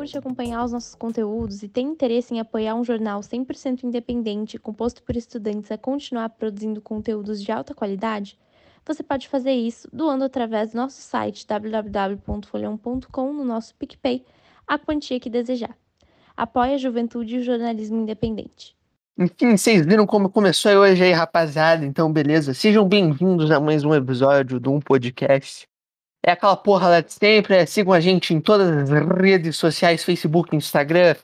Curte acompanhar os nossos conteúdos e tem interesse em apoiar um jornal 100% independente composto por estudantes a continuar produzindo conteúdos de alta qualidade, você pode fazer isso doando através do nosso site www.folhão.com no nosso PicPay a quantia que desejar. Apoie a juventude e o jornalismo independente. Enfim, vocês viram como começou hoje aí, rapaziada? Então, beleza. Sejam bem-vindos a mais um episódio do Um Podcast. É aquela porra lá de sempre. É, sigam a gente em todas as redes sociais: Facebook, Instagram,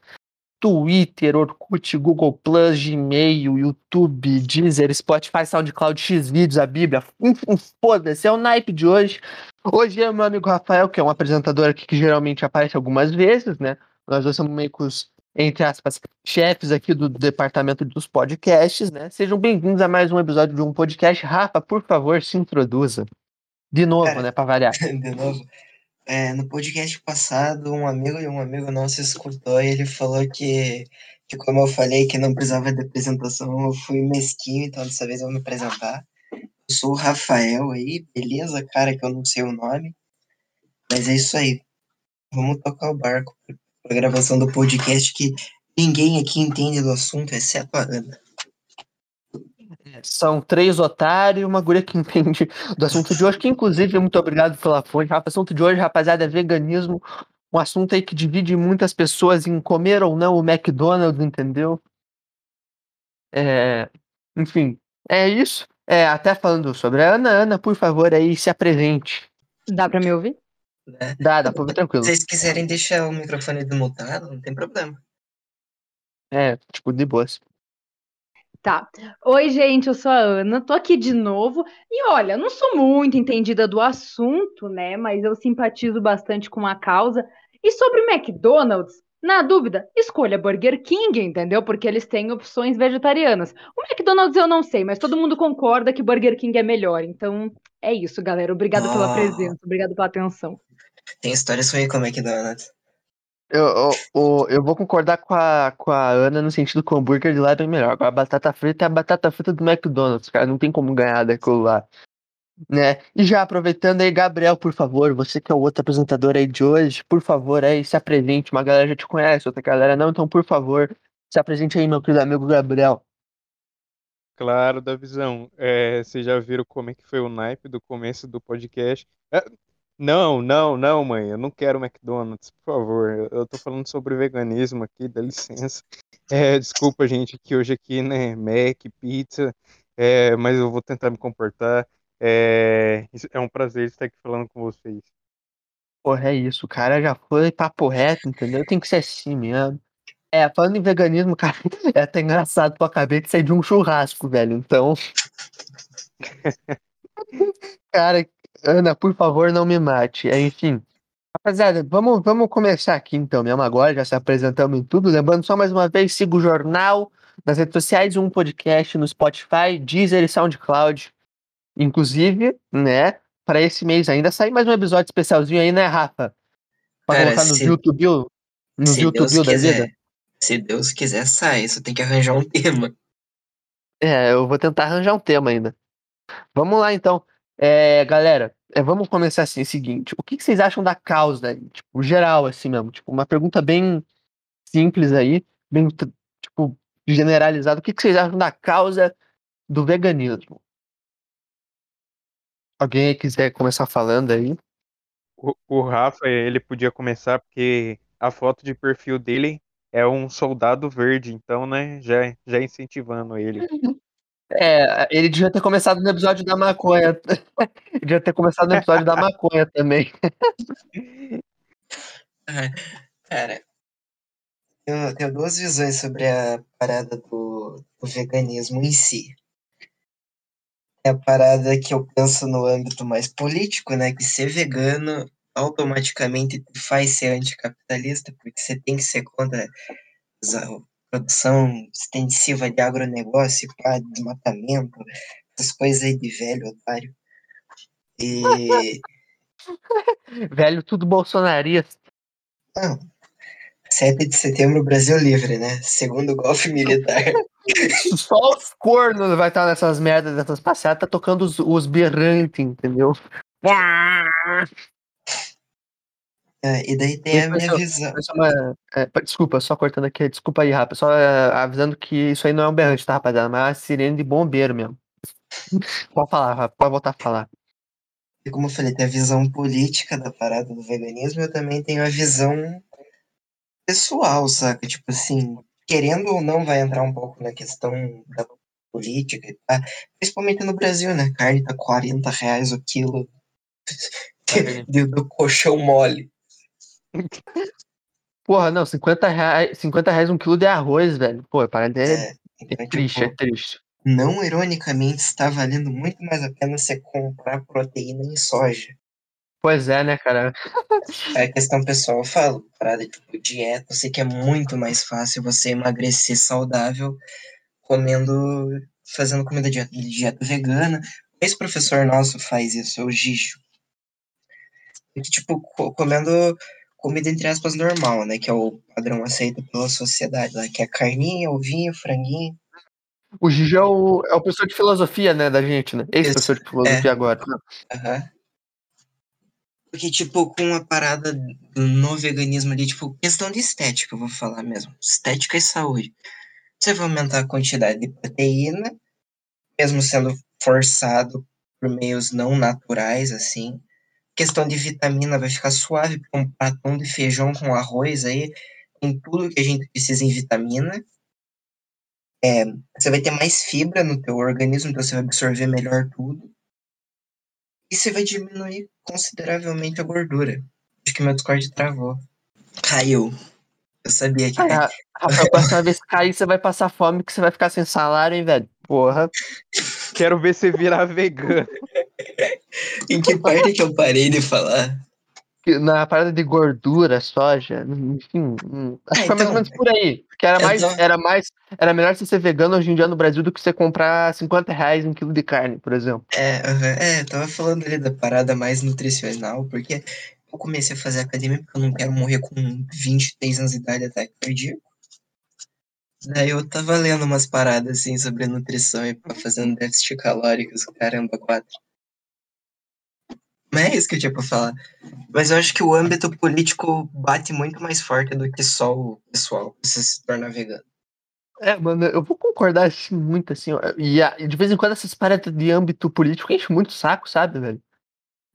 Twitter, Orkut, Google Plus, Gmail, YouTube, Deezer, Spotify, SoundCloud, Xvideos, a Bíblia. Enfim, foda-se, é o naipe de hoje. Hoje é meu amigo Rafael, que é um apresentador aqui que geralmente aparece algumas vezes, né? Nós dois somos meio que os, entre aspas, chefes aqui do departamento dos podcasts, né? Sejam bem-vindos a mais um episódio de um podcast. Rafa, por favor, se introduza. De novo, Cara, né, pra variar. de novo. É, no podcast passado, um amigo e um amigo nosso escutou e ele falou que, que, como eu falei que não precisava de apresentação, eu fui mesquinho, então dessa vez eu vou me apresentar. Eu sou o Rafael aí, beleza, cara, que eu não sei o nome. Mas é isso aí. Vamos tocar o barco pra gravação do podcast que ninguém aqui entende do assunto, exceto a Ana. São três otários e uma guria que entende do assunto de hoje, que inclusive, muito obrigado pela fonte. O assunto de hoje, rapaziada, é veganismo. Um assunto aí que divide muitas pessoas em comer ou não o McDonald's, entendeu? É, enfim, é isso. É, até falando sobre a Ana, Ana, por favor, aí se apresente. Dá pra me ouvir? Né? Dá, dá pra ver tranquilo. Se vocês quiserem deixar o microfone desmutado, não tem problema. É, tipo, de boas. Tá. Oi, gente, eu sou a Ana, tô aqui de novo. E olha, não sou muito entendida do assunto, né? Mas eu simpatizo bastante com a causa. E sobre o McDonald's, na dúvida, escolha Burger King, entendeu? Porque eles têm opções vegetarianas. O McDonald's eu não sei, mas todo mundo concorda que Burger King é melhor. Então é isso, galera. Obrigado pela Ah. presença, obrigado pela atenção. Tem histórias ruins com o McDonald's. Eu, eu, eu, vou concordar com a, com a Ana no sentido que o hambúrguer de lá é bem melhor. Agora a batata frita é a batata frita do McDonald's, cara. Não tem como ganhar daquilo lá. Né? E já aproveitando aí, Gabriel, por favor, você que é o outro apresentador aí de hoje, por favor, aí se apresente. Uma galera já te conhece, outra galera não, então por favor, se apresente aí, meu querido amigo Gabriel. Claro, da visão. É, vocês já viram como é que foi o naipe do começo do podcast? É, não, não, não, mãe, eu não quero McDonald's, por favor. Eu, tô falando sobre veganismo aqui, dá licença. É, desculpa, gente, que hoje aqui, né, Mac, pizza, é, mas eu vou tentar me comportar. É, é um prazer estar aqui falando com vocês. Porra, é isso, o cara já foi papo reto, entendeu? Tem que ser assim mesmo. É, falando em veganismo, cara, é até engraçado, eu acabei de sair de um churrasco, velho. Então. cara, Ana, por favor, não me mate. É, enfim. Rapaziada, vamos, vamos começar aqui então mesmo agora, já se apresentamos em tudo. Lembrando só mais uma vez, siga o jornal nas redes sociais, um podcast no Spotify, Deezer e SoundCloud. Inclusive, né, para esse mês ainda sair mais um episódio especialzinho aí, né, Rafa? Pra Cara, colocar no se- YouTube, no Se YouTube Deus da quiser, vida. se Deus quiser sair, só tem que arranjar um tema. É, eu vou tentar arranjar um tema ainda. Vamos lá, então. É, galera, é, vamos começar assim, o seguinte. O que, que vocês acham da causa, aí? tipo, geral, assim mesmo? Tipo, uma pergunta bem simples aí, bem, tipo, generalizada. O que, que vocês acham da causa do veganismo? Alguém quiser começar falando aí? O, o Rafa, ele podia começar porque a foto de perfil dele é um soldado verde, então, né, já, já incentivando ele. É, ele devia ter começado no episódio da maconha. ele devia ter começado no episódio da maconha também. Cara, eu tenho duas visões sobre a parada do, do veganismo em si. É a parada que eu penso no âmbito mais político, né? Que ser vegano automaticamente te faz ser anticapitalista, porque você tem que ser contra produção extensiva de agronegócio, pá, desmatamento, essas coisas aí de velho, otário. E. Velho, tudo bolsonarista. Não. 7 de setembro, Brasil livre, né? Segundo golpe militar. Só os cornos vai estar nessas merdas, dessas passeadas, tá tocando os, os berrantes, entendeu? É, e daí tem a minha visão. Uma- é, pa- desculpa, só cortando aqui, desculpa aí, rapaz. Só é, avisando que isso aí não é um berrante, tá, rapaziada? Mas é uma sirene de bombeiro mesmo. Pode falar, rapaz, pode voltar a falar. E como eu falei, tem a visão política da parada do veganismo, eu também tenho a visão pessoal, saca? Tipo assim, querendo ou não, vai entrar um pouco na questão da política e tá? Principalmente no Brasil, né? Carne tá 40 reais o quilo do, do colchão mole. Porra, não, 50 reais, 50 reais um quilo de arroz, velho. Pô, a parada é, É, é triste, tipo, é triste. não ironicamente está valendo muito mais a pena você comprar proteína em soja. Pois é, né, cara? É questão pessoal, eu falo, parada tipo dieta, eu sei que é muito mais fácil você emagrecer saudável comendo, fazendo comida dieta, dieta vegana. Esse professor nosso faz isso, é o Gicho. Tipo, co- comendo comida entre aspas normal, né? Que é o padrão aceito pela sociedade que é carninha, ovinho, franguinho. O Gigi é o, é o professor de filosofia, né, da gente, né? Esse Isso, professor de filosofia é. agora. Aham. Porque, tipo, com a parada no veganismo ali, tipo, questão de estética, eu vou falar mesmo. Estética e saúde. Você vai aumentar a quantidade de proteína, mesmo sendo forçado por meios não naturais, assim. Questão de vitamina vai ficar suave, porque um pratão de feijão com arroz aí tem tudo que a gente precisa em vitamina. É, você vai ter mais fibra no teu organismo, então você vai absorver melhor tudo. E você vai diminuir consideravelmente a gordura. Acho que meu Discord travou. Caiu. Eu sabia que Ah. Ra- Rafael, a próxima vez que cair, você vai passar fome, que você vai ficar sem salário, hein, velho? Porra. Quero ver você virar vegano. Em que parte que eu parei de falar? Na parada de gordura, soja, enfim. hum, Acho É, que foi mais então, ou menos por aí. Que era eu mais, tô- era mais. Era melhor você ser vegano hoje em dia no Brasil do que você comprar 50 reais um quilo de carne, por exemplo. É, é, eu tava falando ali da parada mais nutricional, porque eu comecei a fazer academia porque eu não quero morrer com 23 anos de idade ataque cardíaco. Daí eu tava lendo umas paradas assim sobre nutrição e fazendo déficit calórico, caramba, quatro. Mas é isso que eu tinha pra falar. Mas eu acho que o âmbito político bate muito mais forte do que só o pessoal você se tornar vegano. É, mano, eu vou concordar assim, muito assim. ó, E, de vez em quando essas paradas de âmbito político enchem muito o saco, sabe, velho?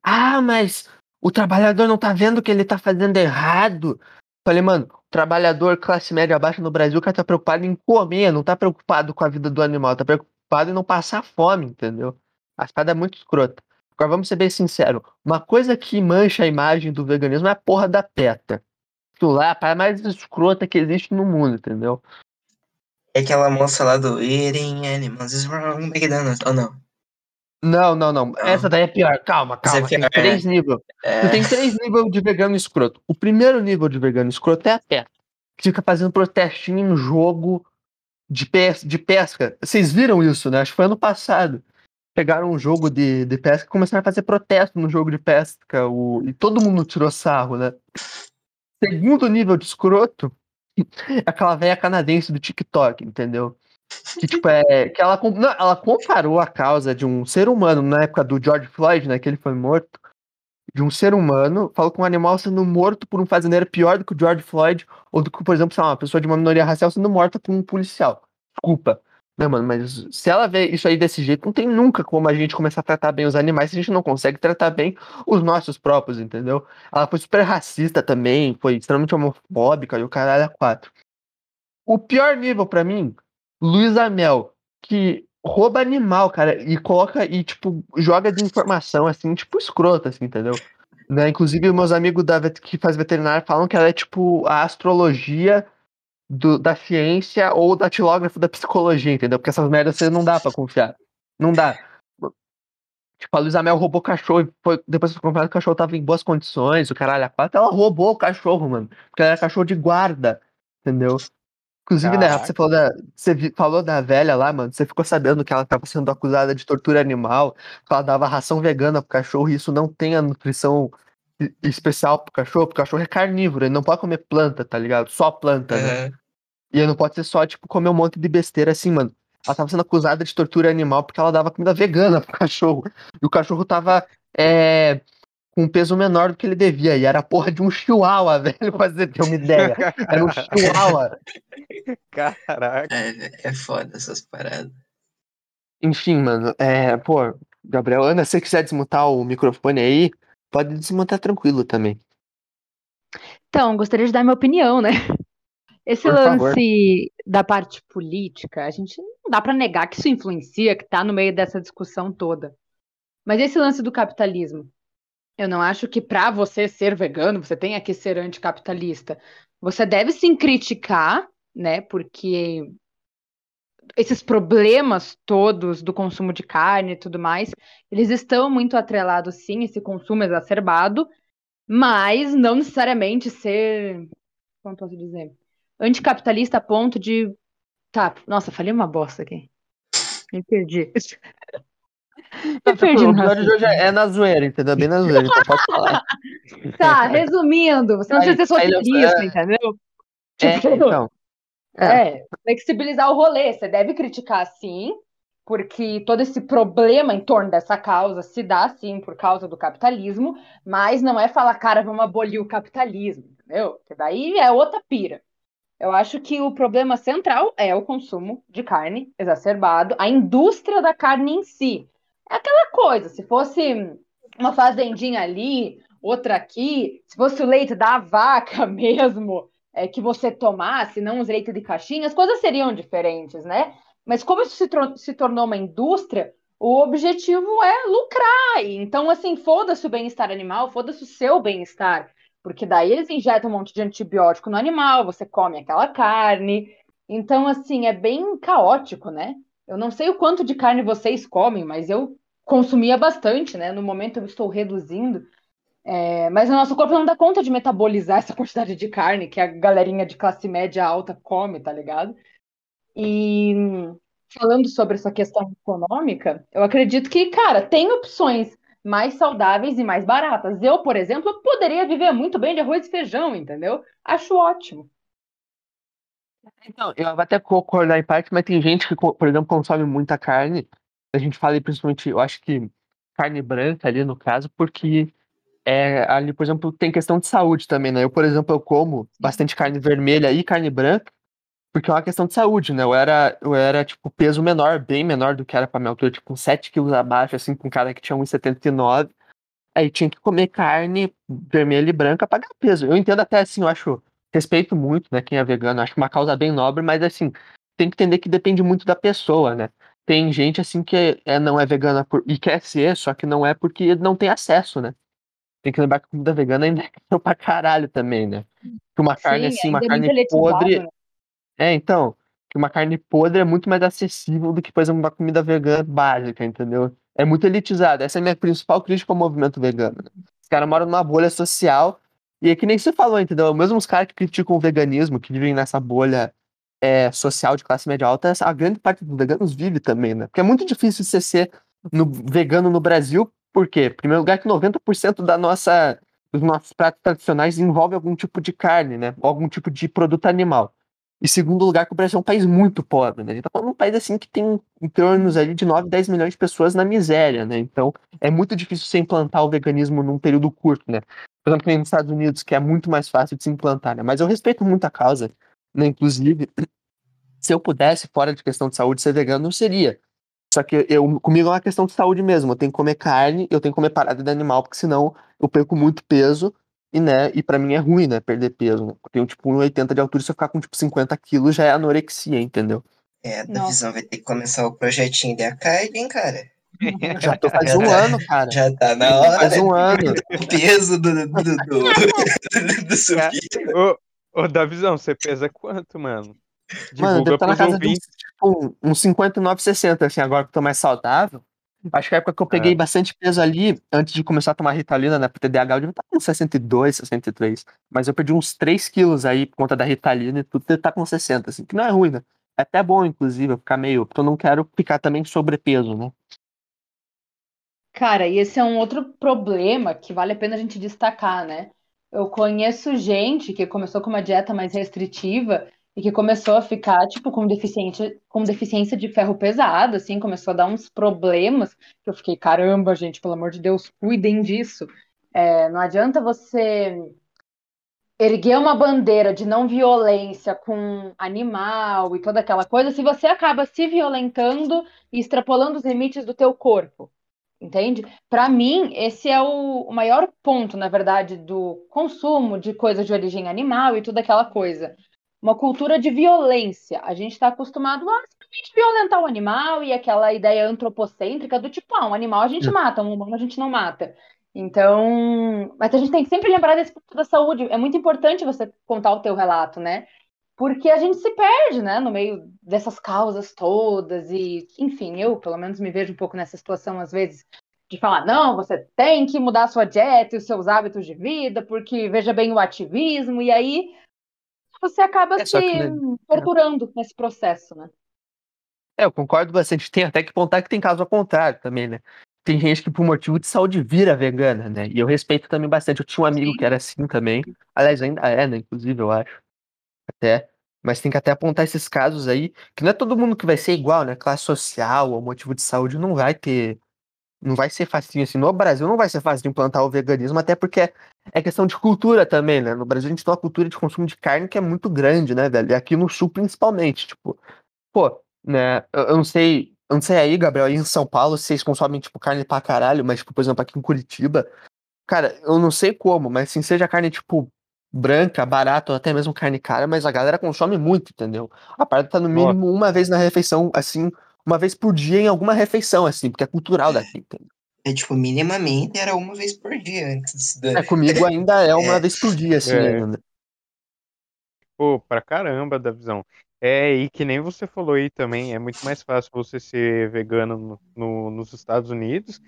Ah, mas o trabalhador não tá vendo que ele tá fazendo errado. Falei, mano, trabalhador classe média baixa no Brasil, o cara tá preocupado em comer, não tá preocupado com a vida do animal, tá preocupado em não passar fome, entendeu? A parada é muito escrota. Agora vamos ser bem sinceros. Uma coisa que mancha a imagem do veganismo é a porra da PETA. Aquilo lá é a parada mais escrota que existe no mundo, entendeu? É aquela moça lá do Eating Animals is wrong, McDonald's. Ou não? Não, não, não. Essa daí é pior. Calma, é calma. Tem três níveis. É, Tu tem três níveis de vegano escroto. O primeiro nível de vegano escroto é a PETA. Que fica fazendo protestinho em jogo de, pes de pesca. Vocês viram isso, né? Acho que foi ano passado. Pegaram um jogo de, de pesca e começaram a fazer protesto no jogo de pesca. O... E todo mundo tirou sarro, né? Segundo nível de escroto aquela velha canadense do TikTok, entendeu? Que, tipo, é. Que ela, com- não, ela comparou a causa de um ser humano na época do George Floyd, né? Que ele foi morto. De um ser humano, falou que um animal sendo morto por um fazendeiro é pior do que o George Floyd, ou do que, por exemplo, sei lá, uma pessoa de uma minoria racial sendo morta por um policial. Desculpa. Né, mano, mas se ela vê isso aí desse jeito, não tem nunca como a gente começar a tratar bem os animais se a gente não consegue tratar bem os nossos próprios, entendeu? Ela foi super racista também, foi extremamente homofóbica e o caralho é quatro. O pior nível pra mim, Luísa Mel, que rouba animal, cara, e coloca e tipo joga de informação assim, tipo escrota assim, entendeu? Né? Inclusive meus amigos da que faz veterinário falam que ela é tipo a astrologia do- da ciência ou da tilógrafo da psicologia, entendeu? Porque essas merdas você não dá pra confiar. Não dá. Tipo, a Luísa Mel roubou cachorro e foi, depois que o cachorro tava em boas condições, o caralho, a ela roubou o cachorro, mano. Porque ela era cachorro de guarda, entendeu? Inclusive, né, Caraca. você falou da, você falou da velha lá, mano, você ficou sabendo que ela tava sendo acusada de tortura animal, que ela dava ração vegana pro cachorro e isso não tem a nutrição especial pro cachorro, porque o cachorro é carnívoro, ele não pode comer planta, tá ligado? Só planta, né? E não pode ser só, tipo, comer um monte de besteira assim, mano. ela tava sendo acusada de tortura animal porque ela dava comida vegana pro cachorro. E o cachorro tava é, com um peso menor do que ele devia. E era a porra de um chihuahua, velho, pra você ter uma ideia. Era um chihuahua. Caraca. É, é foda essas paradas. Enfim, mano, é, pô, Gabriel, Ana, se você quiser desmutar o microfone aí, pode desmutar tranquilo também. Então, gostaria de dar minha opinião, né? Esse Por favor. lance da parte política, a gente não dá pra negar que isso influencia, que tá no meio dessa discussão toda. Mas esse lance do capitalismo, eu não acho que pra você ser vegano, você tenha que ser anticapitalista. Você deve sim criticar, né? Porque esses problemas todos do consumo de carne e tudo mais, eles estão muito atrelados, sim, esse consumo exacerbado, mas não necessariamente ser, como posso dizer, anticapitalista a ponto de. Tá, nossa, falei uma bosta aqui. Me perdi. Me perdi o episódio de hoje raciocínio. é na zoeira, entendeu? Bem na zoeira, então pode falar. Tá, resumindo, você não Aí- precisa ser eu- roteirista, é. entendeu? É, Tipo, então. É. É, flexibilizar o rolê. Você deve criticar sim, porque todo esse problema em torno dessa causa se dá sim por causa do capitalismo, mas não é falar, cara, vamos abolir o capitalismo, entendeu? Porque daí é outra pira. Eu acho que o problema central é o consumo de carne exacerbado, a indústria da carne em si. É aquela coisa, se fosse uma fazendinha ali, outra aqui, se fosse o leite da vaca mesmo, é, que você tomasse, não os leites de caixinha, as coisas seriam diferentes, né? Mas como isso se, se tornou uma indústria, o objetivo é lucrar. Então, assim, foda-se o bem-estar animal, foda-se o seu bem-estar. Porque daí eles injetam um monte de antibiótico no animal, você come aquela carne. Então, assim, é bem caótico, né? Eu não sei o quanto de carne vocês comem, mas eu consumia bastante, né? No momento eu estou reduzindo. É, mas o nosso corpo não dá conta de metabolizar essa quantidade de carne que a galerinha de classe média alta come, tá ligado? E falando sobre essa questão econômica, eu acredito que, cara, tem opções mais saudáveis e mais baratas. Eu, por exemplo, poderia viver muito bem de arroz e feijão, entendeu? Acho ótimo. Então, eu vou até concordar em parte, mas tem gente que, por exemplo, consome muita carne. A gente fala aí, principalmente, eu acho que carne branca ali no caso, porque é, ali, por exemplo, tem questão de saúde também, né? Eu, por exemplo, eu como bastante carne vermelha e carne branca, porque é uma questão de saúde, né? Eu era, eu era tipo, peso menor, bem menor do que era pra minha altura, tipo, 7 quilos abaixo, assim, com um cara que tinha 1,79. Aí tinha que comer carne vermelha e branca pra ganhar peso. Eu entendo até assim, eu acho, respeito muito, né, quem é vegano, acho uma causa bem nobre, mas assim, tem que entender que depende muito da pessoa, né? Tem gente assim que é, não é vegana por, e quer ser, só que não é porque não tem acesso, né? Tem que lembrar que comida vegana ainda é pra caralho também, né? Que uma carne assim, uma é carne podre, né? É, então, que uma carne podre é muito mais acessível do que, por exemplo, uma comida vegana básica, entendeu? É muito elitizado. Essa é a minha principal crítica ao movimento vegano. né? Os caras moram numa bolha social e é que nem você falou, entendeu? Mesmo os caras que criticam o veganismo, que vivem nessa bolha é, social de classe média alta, a grande parte dos veganos vive também, né? Porque é muito difícil você ser no- vegano no Brasil, por quê? Em primeiro lugar, que 90% da nossa, dos nossos pratos tradicionais envolve algum tipo de carne, né? Ou algum tipo de produto animal. E segundo lugar, que o Brasil é um país muito pobre, né? A gente tá falando de um país assim que tem em torno ali de 9, 10 milhões de pessoas na miséria, né? Então é muito difícil você implantar o veganismo num período curto, né? Por exemplo, nos Estados Unidos, que é muito mais fácil de se implantar, né? Mas eu respeito muito a causa, né? Inclusive, se eu pudesse, fora de questão de saúde, ser vegano, eu seria. Só que eu, comigo é uma questão de saúde mesmo. Eu tenho que comer carne, eu tenho que comer parada de animal, porque senão eu perco muito peso e, né, e pra mim é ruim, né, perder peso. Né? Eu tenho, tipo, 1,80 de altura, se eu ficar com, tipo, 50 quilos, já é anorexia, entendeu? É, da Nossa. visão vai ter que começar o projetinho da carne, hein, cara? Já tô faz um ano, cara. Já tá na hora. Faz um ano. O peso do, do, do, do, do subir. Ô, ô, Davizão, você pesa quanto, mano? Mano, Divulga deve estar na casa de uns, tipo, uns 59, 60, assim, agora que eu tô mais saudável. Acho que a época que eu peguei É. bastante peso ali, antes de começar a tomar Ritalina, né, pro TDAH, eu devia estar com 62, 63. Mas eu perdi uns 3 quilos aí por conta da Ritalina e tudo, tá com 60, assim, que não é ruim, né? É até bom, inclusive, eu ficar meio, porque eu não quero ficar também sobrepeso, né? Cara, e esse é um outro problema que vale a pena a gente destacar, né? Eu conheço gente que começou com uma dieta mais restritiva e que começou a ficar, tipo, com deficiência, com deficiência de ferro pesado, assim, começou a dar uns problemas, que eu fiquei, caramba, gente, pelo amor de Deus, cuidem disso. É, não adianta você erguer uma bandeira de não violência com animal e toda aquela coisa se você acaba se violentando e extrapolando os limites do teu corpo. Entende? Para mim, esse é o, o maior ponto, na verdade, do consumo de coisas de origem animal e toda aquela coisa uma cultura de violência. A gente está acostumado a simplesmente violentar o animal e aquela ideia antropocêntrica do tipo, ah, um animal a gente mata, um humano a gente não mata. Então, mas a gente tem que sempre lembrar desse ponto da saúde. É muito importante você contar o teu relato, né? Porque a gente se perde, né, no meio dessas causas todas e, enfim, eu pelo menos me vejo um pouco nessa situação às vezes de falar, não, você tem que mudar a sua dieta e os seus hábitos de vida, porque veja bem o ativismo, e aí você acaba É, se que, né, torturando nesse processo, né? É, eu concordo bastante. Tem até que pontar que tem caso ao contrário também, né? Tem gente que por motivo de saúde vira vegana, né? E eu respeito também bastante. Eu tinha um amigo Sim. que era assim também. Aliás, ainda é, né? Inclusive, eu acho. Até. Mas tem que até apontar esses casos aí, que não é todo mundo que vai ser igual, né? Classe social ou motivo de saúde não vai ter. Não vai ser facinho assim. No Brasil não vai ser fácil de implantar o veganismo, até porque é questão de cultura também, né? No Brasil a gente tem uma cultura de consumo de carne que é muito grande, né, velho? E aqui no sul principalmente, tipo, pô, né? Eu, eu não sei, eu não sei aí, Gabriel, aí em São Paulo vocês consomem, tipo, carne pra caralho, mas, tipo, por exemplo, aqui em Curitiba, cara, eu não sei como, mas assim, seja carne, tipo, branca, barata, ou até mesmo carne cara, mas a galera consome muito, entendeu? A parada tá no mínimo uma vez na refeição, assim, uma vez por dia em alguma refeição, assim, porque é cultural daqui, entendeu? É tipo, minimamente era uma vez por dia antes da. É, comigo ainda é uma É. vez por dia, assim, É. ainda. Pô, pra caramba da visão. É, e que nem você falou aí também, é muito mais fácil você ser vegano no, no- nos Estados Unidos,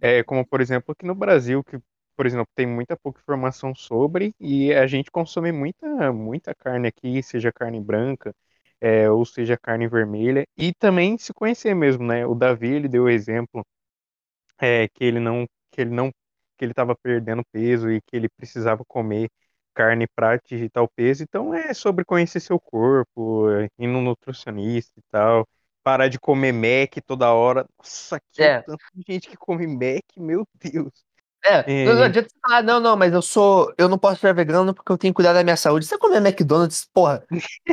é, como por exemplo aqui no Brasil, que, por exemplo, tem muita pouca informação sobre, e a gente consome muita, muita carne aqui, seja carne branca, é, ou seja carne vermelha, e também se conhecer mesmo, né? O Davi, ele deu o exemplo, é, que ele não, que ele não, que ele estava perdendo peso e que ele precisava comer carne para atingir tal peso. Então é sobre conhecer seu corpo, é, ir no nutricionista e tal. Parar de comer Mac toda hora. Nossa, que É. tanta gente que come Mac, meu Deus. É, É. não adianta você falar, não, não, mas eu sou. Eu não posso ser vegano porque eu tenho que cuidar da minha saúde. Você comer McDonald's, porra,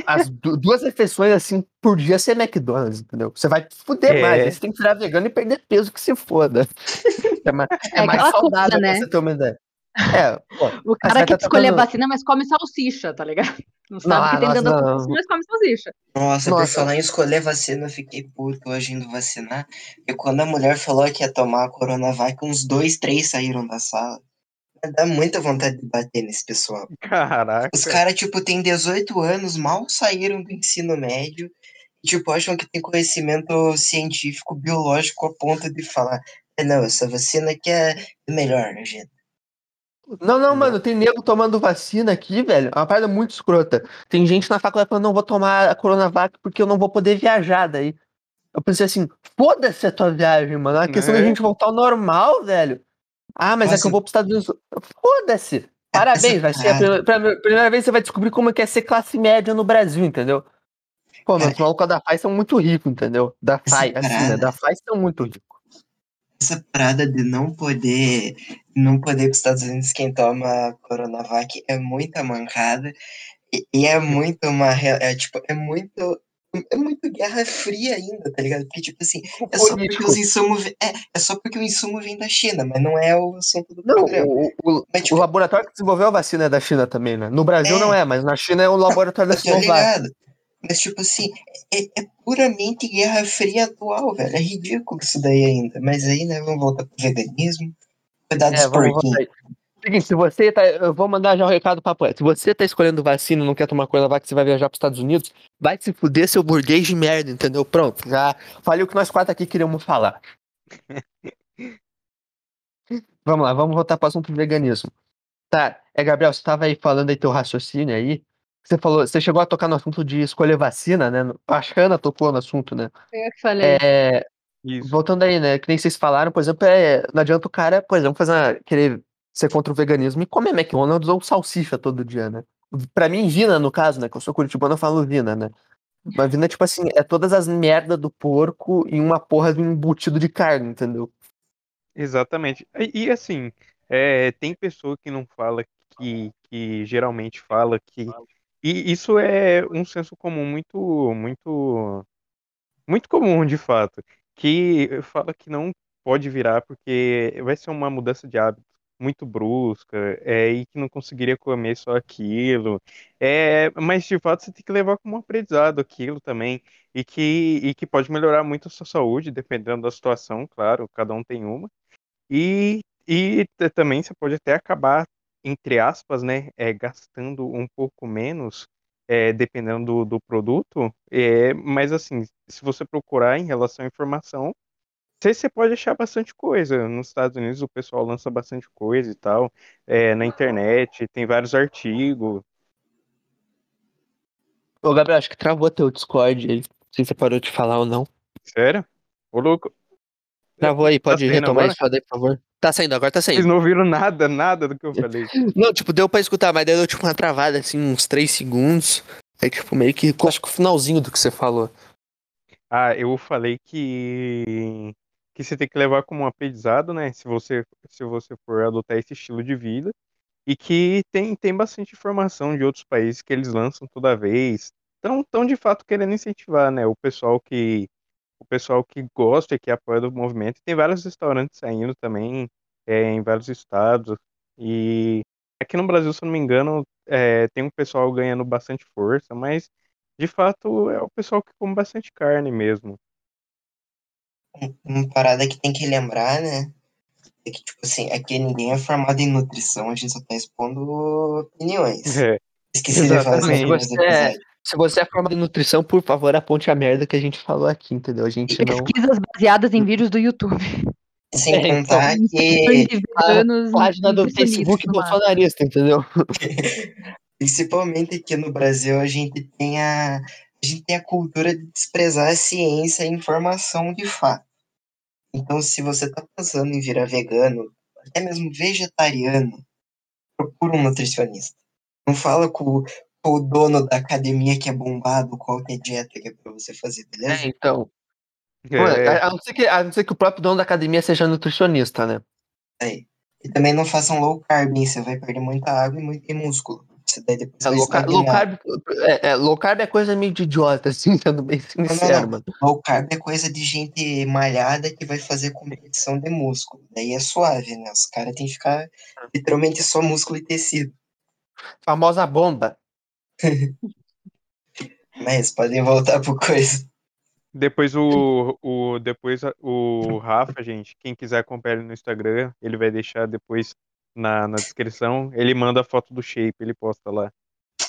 as du- duas refeições assim por dia ser McDonald's, entendeu? Você vai fuder É. mais. Você tem que virar vegano e perder peso que se foda. É mais, é É mais saudável coisa, né? pra você ter uma ideia. É, pô. O cara quer tá escolher tocando- vacina, mas come salsicha, tá ligado? Não sabe Não, que tem nossa, dentro da mas come salsicha. Nossa, por Nossa. falar em escolher vacina, eu fiquei puto hoje indo vacinar. E quando a mulher falou que ia tomar a Coronavac, uns dois, três saíram da sala. Dá muita vontade de bater nesse pessoal. Caraca. Os caras, tipo, têm 18 anos, mal saíram do ensino médio. E, tipo, acham que tem conhecimento científico, biológico a ponto de falar. "É, Não, essa vacina aqui é melhor, né, gente? Não, não, mano, tem nego tomando vacina aqui, velho. É uma parada muito escrota. Tem gente na faculdade falando, não vou tomar a Coronavac porque eu não vou poder viajar daí. Eu pensei assim, foda-se a tua viagem, mano. A questão Né? da gente voltar ao normal, velho. Ah, mas é que Nossa. eu vou pros Estados Unidos. Foda-se. Parabéns, vai ser a primeira, primeira- primeira vez que você vai descobrir como é que é ser classe média no Brasil, entendeu? Pô, mas os malucos da FAI são muito ricos, entendeu? Da FAI, assim, né? Da FAI são muito ricos. Essa parada de não poder, não poder ir pros Estados Unidos quem toma a Coronavac é muita mancada. E, e é muito uma. É, tipo, é muito. É muito guerra fria ainda, tá ligado? Porque, tipo assim, é só porque os insumos. É, é só porque o insumo vem da China, mas não é o assunto do Não, programa. o, o, Mas, o tipo, laboratório que desenvolveu a vacina é da China também, né? No Brasil É. não é, mas na China é o laboratório da ligado. Mas, tipo assim, é, é puramente guerra fria atual, velho. É ridículo isso daí ainda. Mas aí, né, vamos voltar pro veganismo. É. Seguinte, se você tá. Eu vou mandar já o recado pra Poeta. Se você tá escolhendo vacina e não quer tomar Coronavac, você vai viajar pros Estados Unidos, vai se fuder seu burguês de merda, entendeu? Pronto, já falei o que nós quatro aqui queríamos falar. vamos lá, vamos voltar pro assunto do veganismo. Tá, é, Gabriel, você tava aí falando aí teu raciocínio aí. Você falou, você chegou a tocar no assunto de escolher vacina, né? Acho que a Ana tocou no assunto, né? Eu que falei. É, Isso. Voltando aí, né? Que nem vocês falaram, por exemplo, é, não adianta o cara, por exemplo, fazer uma- querer ser contra o veganismo e comer McDonald's ou salsicha todo dia, né? Pra mim, Vina, no caso, né? Que eu sou curitibano, eu falo Vina, né? Mas Vina, tipo assim, é todas as merdas do porco em uma porra de um embutido de carne, entendeu? Exatamente. E, e, assim, é, tem pessoa que não fala que, que geralmente fala que. E isso é um senso comum muito, muito, muito comum, de fato. Que fala que não pode virar porque vai ser uma mudança de hábito muito brusca, é, e que não conseguiria comer só aquilo. É, mas de fato você tem que levar como um aprendizado aquilo também, e que, e que pode melhorar muito a sua saúde, dependendo da situação, claro, cada um tem uma. E, e também você pode até acabar, entre aspas, né, é, gastando um pouco menos, é, dependendo do, do produto, é, mas assim, se você procurar em relação à informação, se você pode achar bastante coisa. Nos Estados Unidos o pessoal lança bastante coisa e tal. É, na internet, tem vários artigos. Ô, Gabriel, acho que travou teu Discord aí. Não sei se você parou de falar ou não. Sério? Ô, louco. Travou aí, pode tá retomar isso aí, por favor. Tá saindo, agora tá saindo. Vocês não ouviram nada, nada do que eu falei. não, tipo, deu pra escutar, mas deu tipo uma travada, assim, uns 3 segundos. Aí, tipo, meio que, acho que o finalzinho do que você falou. Ah, eu falei que que você tem que levar como um aprendizado, né? Se você, se você for adotar esse estilo de vida. E que tem, tem bastante informação de outros países que eles lançam toda vez. Então, tão de fato querendo incentivar, né? O pessoal que o pessoal que gosta e que apoia do movimento. Tem vários restaurantes saindo também é, em vários estados. E aqui no Brasil, se eu não me engano, é, tem um pessoal ganhando bastante força, mas de fato é o pessoal que come bastante carne mesmo uma parada que tem que lembrar, né? É que, tipo assim, aqui ninguém é formado em nutrição, a gente só tá expondo opiniões. É. Esqueci de falar se você, é, se você é formado em nutrição, por favor, aponte a merda que a gente falou aqui, entendeu? A gente e não. Pesquisas baseadas em vídeos do YouTube. Sem é, contar então, que. A página do Facebook bolsonarista, entendeu? Principalmente aqui no Brasil, a gente tem a, a gente tem a cultura de desprezar a ciência e a informação de fato. Então, se você está pensando em virar vegano, até mesmo vegetariano, procura um nutricionista. Não fala com o dono da academia que é bombado qual é a dieta que é para você fazer, beleza? É, então. É. A, não ser que, a não ser que o próprio dono da academia seja nutricionista, né? É. E também não façam low carb, hein? Você vai perder muita água e muito músculo. Daí depois é, low, carb, low, carb, é, é, low carb é coisa meio de idiota, assim, sendo bem sincero, não, não, mano. Low carb é coisa de gente malhada que vai fazer competição de músculo. Daí é suave, né? Os caras têm que ficar literalmente só músculo e tecido. Famosa bomba. Mas podem voltar pro coisa. Depois o, o, depois o Rafa, gente, quem quiser acompanhar ele no Instagram, ele vai deixar depois na, na descrição, ele manda a foto do shape, ele posta lá.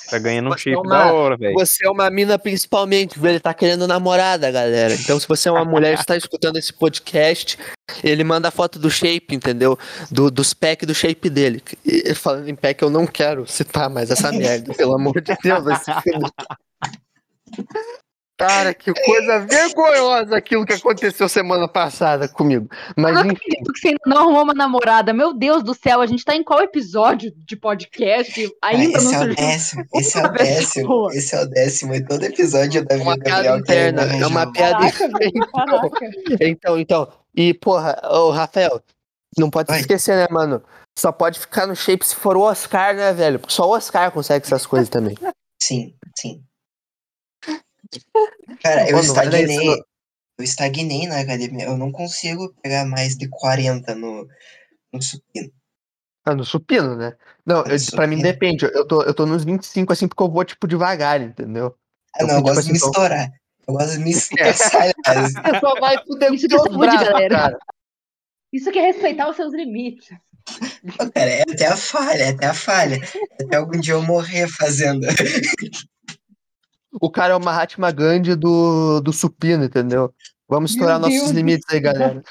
Tá ganhando um shape é uma, da hora, velho. Você é uma mina principalmente, ele tá querendo namorada, galera. Então, se você é uma mulher e está escutando esse podcast, ele manda a foto do shape, entendeu? Do, dos packs do shape dele. E, falando em pack, eu não quero citar mais essa merda, pelo amor de Deus. Esse filme. Cara, que coisa vergonhosa aquilo que aconteceu semana passada comigo. Mas eu não enfim. que você ainda não arrumou uma namorada. Meu Deus do céu, a gente tá em qual episódio de podcast? Ainda esse não é o décimo, esse é o décimo, esse é o décimo, e todo episódio da uma piada interna, é uma piada interna. Então, então, e porra, ô Rafael, não pode se esquecer, né, mano? Só pode ficar no shape se for o Oscar, né, velho? Porque só o Oscar consegue essas coisas também. Sim, sim. Cara, eu estagnei. Eu estagnei na academia. Eu não consigo pegar mais de 40 no, no supino. Ah, no supino, né? Não, eu, pra mim depende. Eu tô, eu tô nos 25 assim porque eu vou, tipo, devagar, entendeu? Ah, não, eu, eu gosto tipo, de assim, me estourar. Eu gosto de me estourar. Você só vai fuder Isso que é saúde, galera. Cara. Isso que é respeitar os seus limites. cara, é até a falha, é até a falha. É até algum dia eu morrer fazendo. o cara é o Mahatma Gandhi do, do supino, entendeu? Vamos estourar nossos Deus limites aí, galera.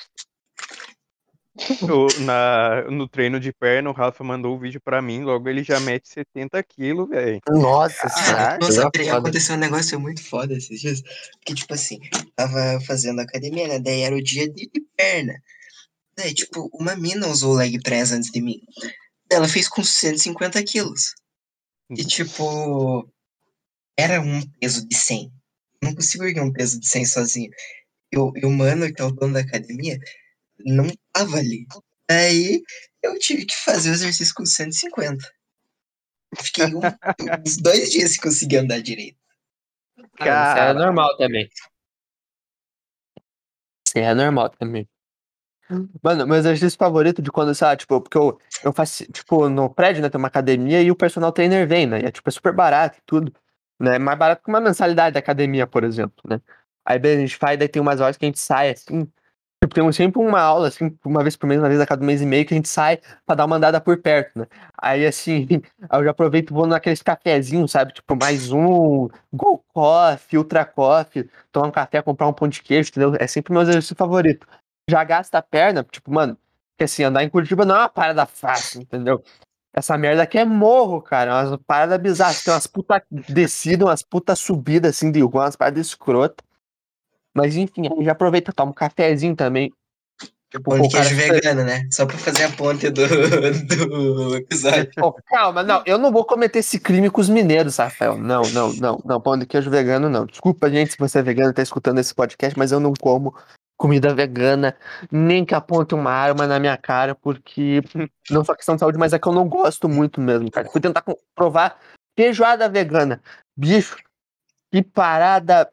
na, no treino de perna, o Rafa mandou o um vídeo pra mim, logo ele já mete 70 quilos, velho. Nossa senhora. Nossa, aconteceu um negócio muito foda esses dias. Porque, tipo assim, tava fazendo academia, né? Daí era o dia de, de perna. Daí, tipo, uma mina usou o leg press antes de mim. Ela fez com 150 quilos. E tipo, era um peso de 100. Eu não consigo erguer um peso de 100 sozinho. E o, mano, que é o dono da academia, não tava ali. Aí eu tive que fazer o exercício com 150. Fiquei um- uns dois dias sem conseguir andar direito. Cara, isso é normal também. Isso é normal também. Mano, meu exercício favorito de quando, sei lá, tipo, porque eu, eu faço, tipo, no prédio, né, tem uma academia e o personal trainer vem, né, e é, tipo, é super barato e tudo, né, mais barato que uma mensalidade da academia, por exemplo, né. Aí, a gente faz, daí tem umas horas que a gente sai, assim, tipo, tem sempre uma aula, assim, uma vez por mês, uma vez a cada mês e meio, que a gente sai pra dar uma andada por perto, né. Aí, assim, eu já aproveito vou naqueles cafezinhos, sabe, tipo, mais um, Go Coffee, Ultra Coffee, tomar um café, comprar um pão de queijo, entendeu? É sempre meu exercício favorito já gasta a perna, tipo, mano, porque assim, andar em Curitiba não é uma parada fácil, entendeu? Essa merda aqui é morro, cara, umas paradas bizarras, tem umas puta descidas, umas puta subidas, assim, de igual, umas paradas escrotas. Mas enfim, aí já aproveita, toma um cafezinho também. Tipo, Pão de cara queijo fica- vegano, né? Só pra fazer a ponte do, do episódio. Pô, calma, não, eu não vou cometer esse crime com os mineiros, Rafael. Não, não, não, não, pão de queijo vegano, não. Desculpa, gente, se você é vegano e tá escutando esse podcast, mas eu não como comida vegana, nem que aponte uma arma na minha cara, porque não só questão de saúde, mas é que eu não gosto muito mesmo, cara. Fui tentar provar feijoada vegana. Bicho, que parada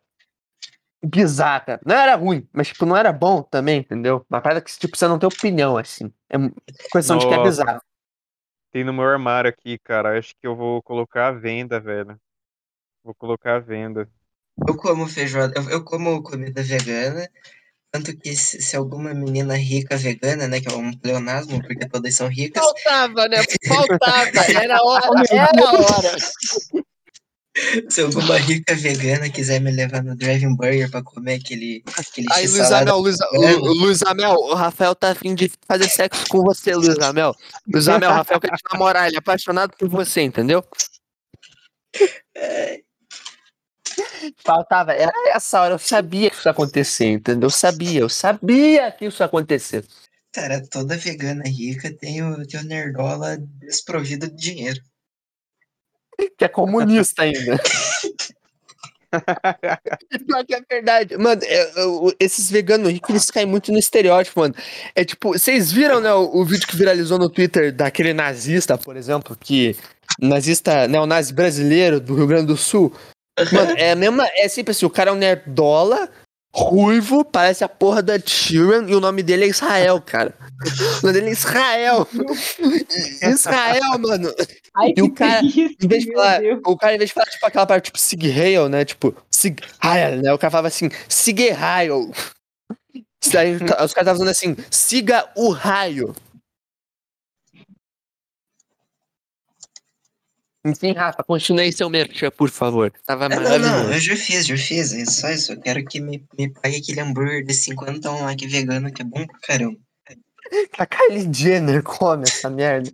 bizarra. Não era ruim, mas tipo, não era bom também, entendeu? Uma parada que tipo, você não tem opinião, assim. É questão de que é Nossa. bizarro. Tem no meu armário aqui, cara. Acho que eu vou colocar à venda, velho. Vou colocar à venda. Eu como feijoada, eu, eu como comida vegana, tanto que se, se alguma menina rica vegana, né, que é um pleonasmo, porque todas são ricas, Faltava, né? Faltava. Era a hora. Era a hora. se alguma rica vegana quiser me levar no Driving Burger pra comer aquele, aquele Aí, Luiz Amel, Luiz, Luiz Amel, o Rafael tá afim de fazer sexo com você, Luiz Amel. Luiz Amel, o Rafael quer te namorar, ele é apaixonado por você, entendeu? é, Faltava, era essa hora, eu sabia que isso ia acontecer, entendeu? Eu sabia, eu sabia que isso ia acontecer. cara, toda vegana rica tem o, tem o nerdola desprovido de dinheiro. Que é comunista ainda. E pior que é verdade. Mano, é, eu- esses veganos ricos, eles caem muito no estereótipo, mano. É tipo, vocês viram, né, o, o vídeo que viralizou no Twitter daquele nazista, por exemplo, que. Nazista, neonazi brasileiro do Rio Grande do Sul. Mano, é a mesma. É sempre assim, o cara é um nerdola, ruivo, parece a porra da Tyrion, e o nome dele é Israel, cara. O nome dele é Israel. Israel, mano. Ai, E o cara, triste, Em vez de falar, Deus. o cara, em vez de falar, tipo, aquela parte, tipo, Sig Heil, né? Tipo, Sig né? O cara falava assim, Sig Heil. Daí os caras estavam falando assim, siga o raio. Enfim, Rafa, continue seu merchan, por favor. Tava Ah, não, maravilhoso. não, eu já fiz, já fiz. É só isso. Eu quero que me, me pague aquele hambúrguer de 50 lá que é vegano, que é bom pra caramba. A Kylie Jenner come essa merda.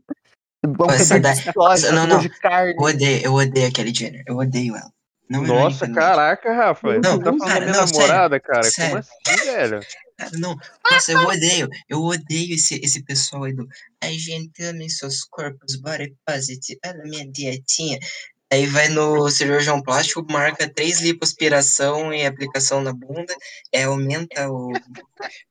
Bom, Essa que da- de soja, não, não. de carne. Eu odeio, eu odeio a Kelly Jenner. Eu odeio ela. Não Nossa, caraca, Rafa. Não, você tá não, falando cara, da minha não, sério, namorada, cara. sério. Como assim, velho? Cara, não. Nossa, eu odeio. Eu odeio esse, esse pessoal aí do. Ai, gente, amem seus corpos, body positive. Olha a minha dietinha. Aí vai no cirurgião plástico, marca três lipoaspiração e aplicação na bunda, é, aumenta o,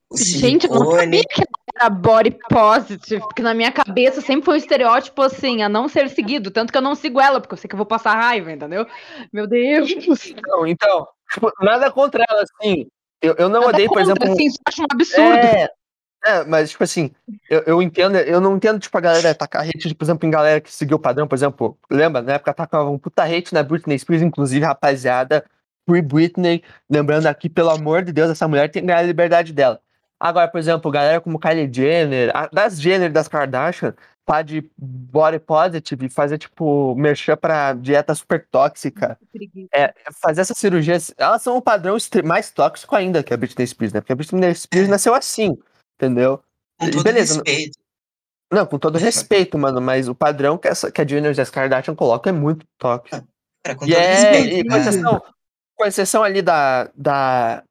o Gente, eu não sabia que era body positive, porque na minha cabeça sempre foi um estereótipo assim, a não ser seguido. Tanto que eu não sigo ela, porque eu sei que eu vou passar raiva, entendeu? Meu Deus. Não, então, tipo, nada contra ela, assim. Eu, eu não odeio, por exemplo, assim, só acho um absurdo. É, é, mas, tipo assim, eu, eu entendo, eu não entendo, tipo, a galera tacar hate, por exemplo, em galera que seguiu o padrão, por exemplo, lembra, na época tacava um puta hate na Britney Spears, inclusive, rapaziada, Free Britney, lembrando aqui, pelo amor de Deus, essa mulher tem que ganhar a liberdade dela. Agora, por exemplo, galera como Kylie Jenner, a- das Jenner, das Kardashian, falar de body positive e fazer, tipo, merchan pra dieta super tóxica, é, fazer essas cirurgias, elas são o padrão mais tóxico ainda que a Britney Spears, né? Porque a Britney Spears É. nasceu assim, entendeu? Com todo beleza, respeito. Não, com todo respeito, mano, mas o padrão que, essa, que a Jenner e as Kardashian colocam é muito tóxico. Cara, com E, todo é, respeito. e com cara. exceção, com exceção ali da, da,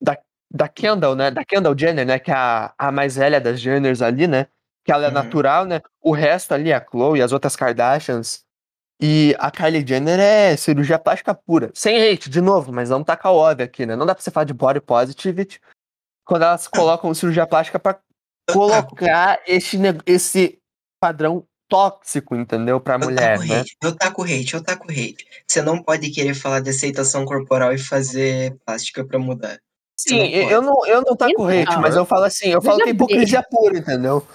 da, da Kendall, né? Da Kendall Jenner, né? Que é a, a mais velha das Jenners ali, né? Que ela é Uhum. natural, né? O resto ali, a Chloe e as outras Kardashians, E a Kylie Jenner é cirurgia plástica pura. Sem hate, de novo, mas vamos tacar o óbvio aqui, né? Não dá pra você falar de body positivity quando elas colocam cirurgia plástica pra colocar esse, esse padrão tóxico, entendeu? Pra Eu mulher, taco né? hate, eu taco hate, eu taco hate. Você não pode querer falar de aceitação corporal e fazer plástica pra mudar. Sim, não eu não, eu não taco Então, hate, mas eu falo assim, eu falo que é hipocrisia pura, entendeu?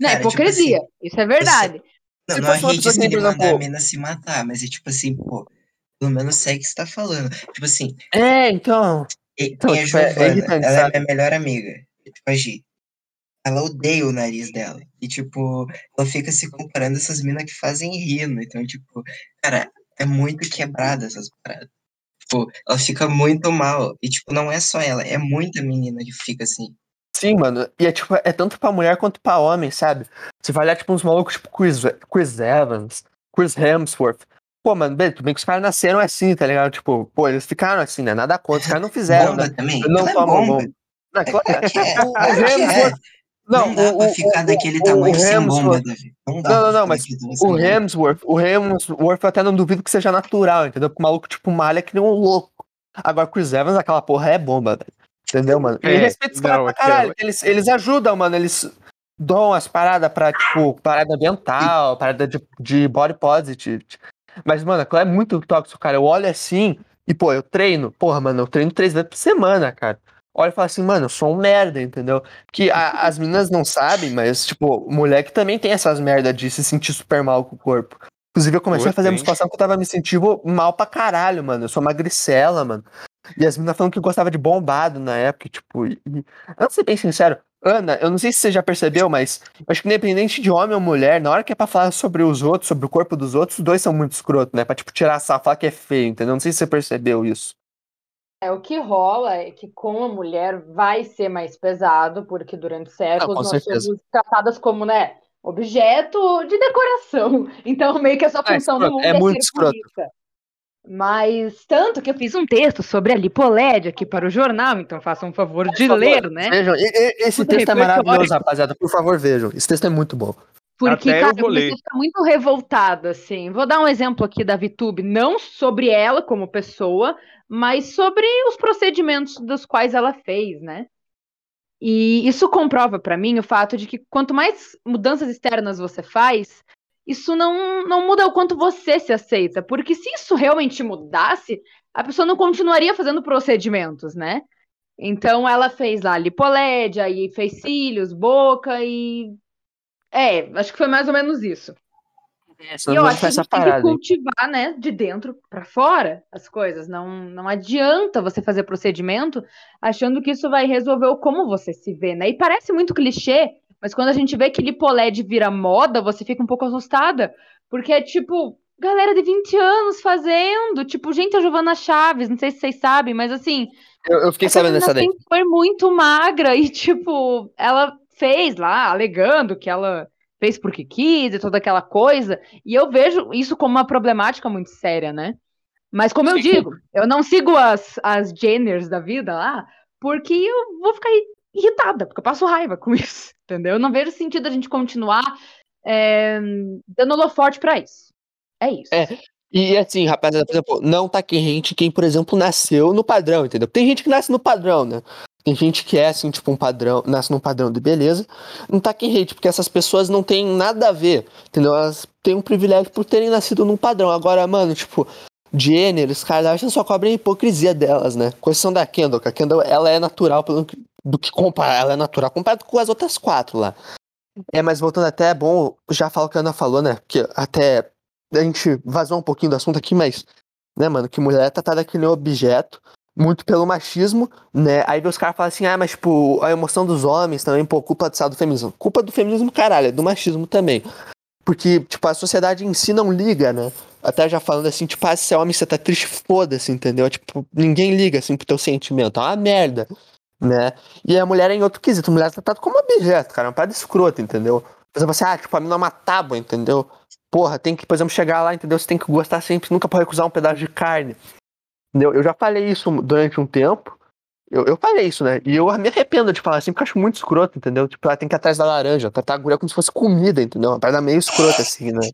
Não, Cara, tipo hipocrisia. Isso é verdade. Não, Se não é assim tem, de por mandar a mina se matar, mas é tipo assim, pô, pelo menos segue o que você tá falando. Tipo assim, É, então. e- Então, tem a tipo, é- é Giovana, irritante, ela é sabe? minha melhor amiga, tipo a Gi. Ela odeia o nariz dela. E, tipo, ela fica se comparando essas minas que fazem rino. Então, tipo, cara, é muito quebrada essas paradas. Tipo, ela fica muito mal. E, tipo, não é só ela, é muita menina que fica assim. Sim, mano. E é tipo, é tanto pra mulher quanto pra homem, sabe? Você vai olhar, tipo, uns malucos tipo Chris, Chris Evans, Chris Hemsworth. Pô, mano, bem, tudo bem que os caras nasceram assim, tá ligado? Tipo, pô, eles ficaram assim, né? Nada contra, os caras não fizeram, bomba né? também. Não ela é tomam bomba. bomba. Não, é, o claro que é. Hemsworth. Não, dá o, pra ficar o- daquele o- tamanho o sem bomba, Davi. Não dá Não, não, não, mas O. Hemsworth, o Hemsworth eu até não duvido que seja natural, entendeu? Porque o maluco, tipo, malha que nem um louco. Agora, Chris Evans, aquela porra é bomba, velho. Entendeu, mano? E É, respeita os caras pra caralho. aquela- Eles, eles ajudam, mano. Eles dão as paradas pra, tipo, parada ambiental, parada de, de body positive. Mas, mano, aquilo é muito tóxico, cara. Eu olho assim e, pô, eu treino. Porra, mano, eu treino três vezes por semana, cara. Olha e falo assim, mano, eu sou um merda, entendeu? Que a- as meninas não sabem, mas, tipo, moleque também tem essas merda de se sentir super mal com o corpo. Inclusive, eu comecei a fazer musculação porque eu tava me sentindo mal pra caralho, mano. Eu sou magricela, mano. E as meninas falando que gostava de bombado na época, tipo. E. Antes de ser bem sincero, Ana, eu não sei se você já percebeu, mas acho que independente de homem ou mulher, na hora que é pra falar sobre os outros, sobre o corpo dos outros, os dois são muito escroto, né? Pra, tipo, tirar a falar que é feio, entendeu? Não sei se você percebeu isso. É, o que rola é que com a mulher vai ser mais pesado, porque durante séculos com nós certeza. somos tratadas como, né, objeto de decoração. Então, meio que essa É função no escroto, mundo é é, muito ser escroto. bonita. Mas tanto que eu fiz um texto sobre a lipoled aqui para o jornal, então façam um favor de favor, ler, né? Vejam, e- e- esse Puta texto é maravilhoso, rapaziada. Por favor, vejam. Esse texto é muito bom. Porque, Até cara, eu vou comecei ler. a ficar muito revoltada, assim. Vou dar um exemplo aqui da VTube, não sobre ela como pessoa, mas sobre os procedimentos dos quais ela fez, né? E isso comprova pra mim o fato de que quanto mais mudanças externas você faz, isso não, não muda o quanto você se aceita. Porque se isso realmente mudasse, a pessoa não continuaria fazendo procedimentos, né? Então ela fez lá lipoled, aí fez cílios, boca e. É, acho que foi mais ou menos isso. Essa, E eu acho que a gente tem que cultivar, né, de dentro pra fora as coisas. Não, não adianta você fazer procedimento achando que isso vai resolver o como você se vê, né? E parece muito clichê, mas quando a gente vê que lipoled vira moda, você fica um pouco assustada, porque é tipo, galera de 20 anos fazendo, tipo, gente, a Giovana Chaves, não sei se vocês sabem, mas assim, Eu, eu fiquei sabendo dessa daí. sempre foi muito magra e, tipo, ela fez lá, alegando que ela fez porque quis e toda aquela coisa. E eu vejo isso como uma problemática muito séria, né? Mas como eu digo, eu não sigo as, as Jenners da vida lá, porque eu vou ficar irritada, porque eu passo raiva com isso, entendeu? Eu não vejo sentido a gente continuar é, dando holoforte pra isso. É isso. É, E assim, rapaziada, por exemplo, não taquem gente quem, por exemplo, nasceu no padrão, entendeu? Tem gente que nasce no padrão, né? Tem gente que é assim, tipo, um padrão, nasce num padrão de beleza. Não taquem hate, porque essas pessoas não têm nada a ver, entendeu? Elas têm um privilégio por terem nascido num padrão. Agora, mano, tipo, Jenner, os Kardashian só cobrem a hipocrisia delas, né? Com exceção da Kendall, que a Kendall, ela é natural pelo do que comparar, ela é natural comparado com as outras quatro lá. É, mas voltando até, é bom, já falo o que a Ana falou, né? Porque até a gente vazou um pouquinho do assunto aqui, mas, né, mano, que mulher é tratada que nem objeto, muito pelo machismo, né? Aí os caras falam assim, ah, mas, tipo, a emoção dos homens também, pô, culpa do, do feminismo. Culpa do feminismo, caralho, é do machismo também. Porque, tipo, a sociedade em si não liga, né? Até já falando assim, tipo, ah, se é homem, você tá triste, foda-se, entendeu? Tipo, ninguém liga, assim, pro teu sentimento. É uma merda, né? E a mulher é em outro quesito. A mulher é tratada como objeto, cara. É uma parada escrota, entendeu? Por exemplo, assim, ah, tipo, a mina é uma tábua, entendeu? Porra, tem que, por exemplo, chegar lá, entendeu? Você tem que gostar sempre, nunca pode recusar um pedaço de carne. Entendeu? Eu já falei isso durante um tempo. Eu, eu falei isso, né? E eu me arrependo de falar assim, porque eu acho muito escroto, entendeu? Tipo, ela tem que ir atrás da laranja, tratar a agulha como se fosse comida, entendeu? Uma parada meio escrota, assim, né?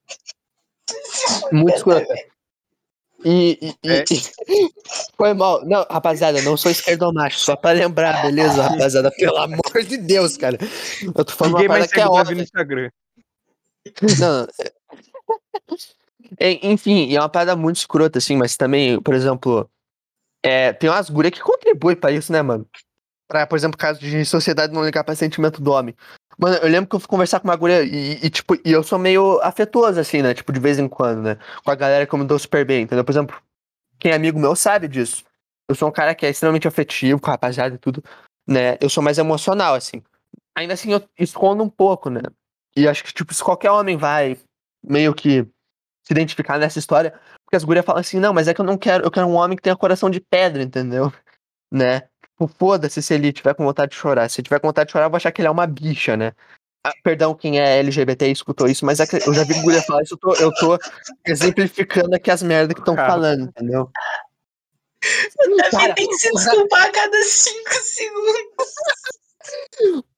Muito escrota. E, e, É. e- Foi mal. Não, rapaziada, não sou esquerdomacho, só pra lembrar, beleza, rapaziada? Pelo amor de Deus, cara. Eu tô falando Ninguém uma mais parada que é óbvia. no Instagram. Não. É, Enfim, e é uma parada muito escrota, assim, mas também, por exemplo, é, tem umas gurias que contribuem pra isso, né, mano? Pra, por exemplo, caso de sociedade não ligar pra sentimento do homem. Mano, eu lembro que eu fui conversar com uma guria e, e, tipo, e eu sou meio afetuoso, assim, né? Tipo, de vez em quando, né? Com a galera que eu me dou super bem, entendeu? Por exemplo, quem é amigo meu sabe disso. Eu sou um cara que é extremamente afetivo, com a rapaziada e tudo, né? Eu sou mais emocional, assim. Ainda assim, eu escondo um pouco, né? E acho que, tipo, se qualquer homem vai meio que se identificar nessa história, porque as gurias falam assim, não, mas é que eu não quero, eu quero um homem que tenha coração de pedra, entendeu? Né? Tipo, foda-se se ele tiver com vontade de chorar. Se ele tiver com vontade de chorar, eu vou achar que ele é uma bicha, né? Ah, perdão, quem é LGBT e escutou isso, mas é que eu já vi guria falar isso, eu tô, eu tô exemplificando aqui as merdas que estão falando, entendeu? Davi tem que se desculpar a cada cinco segundos.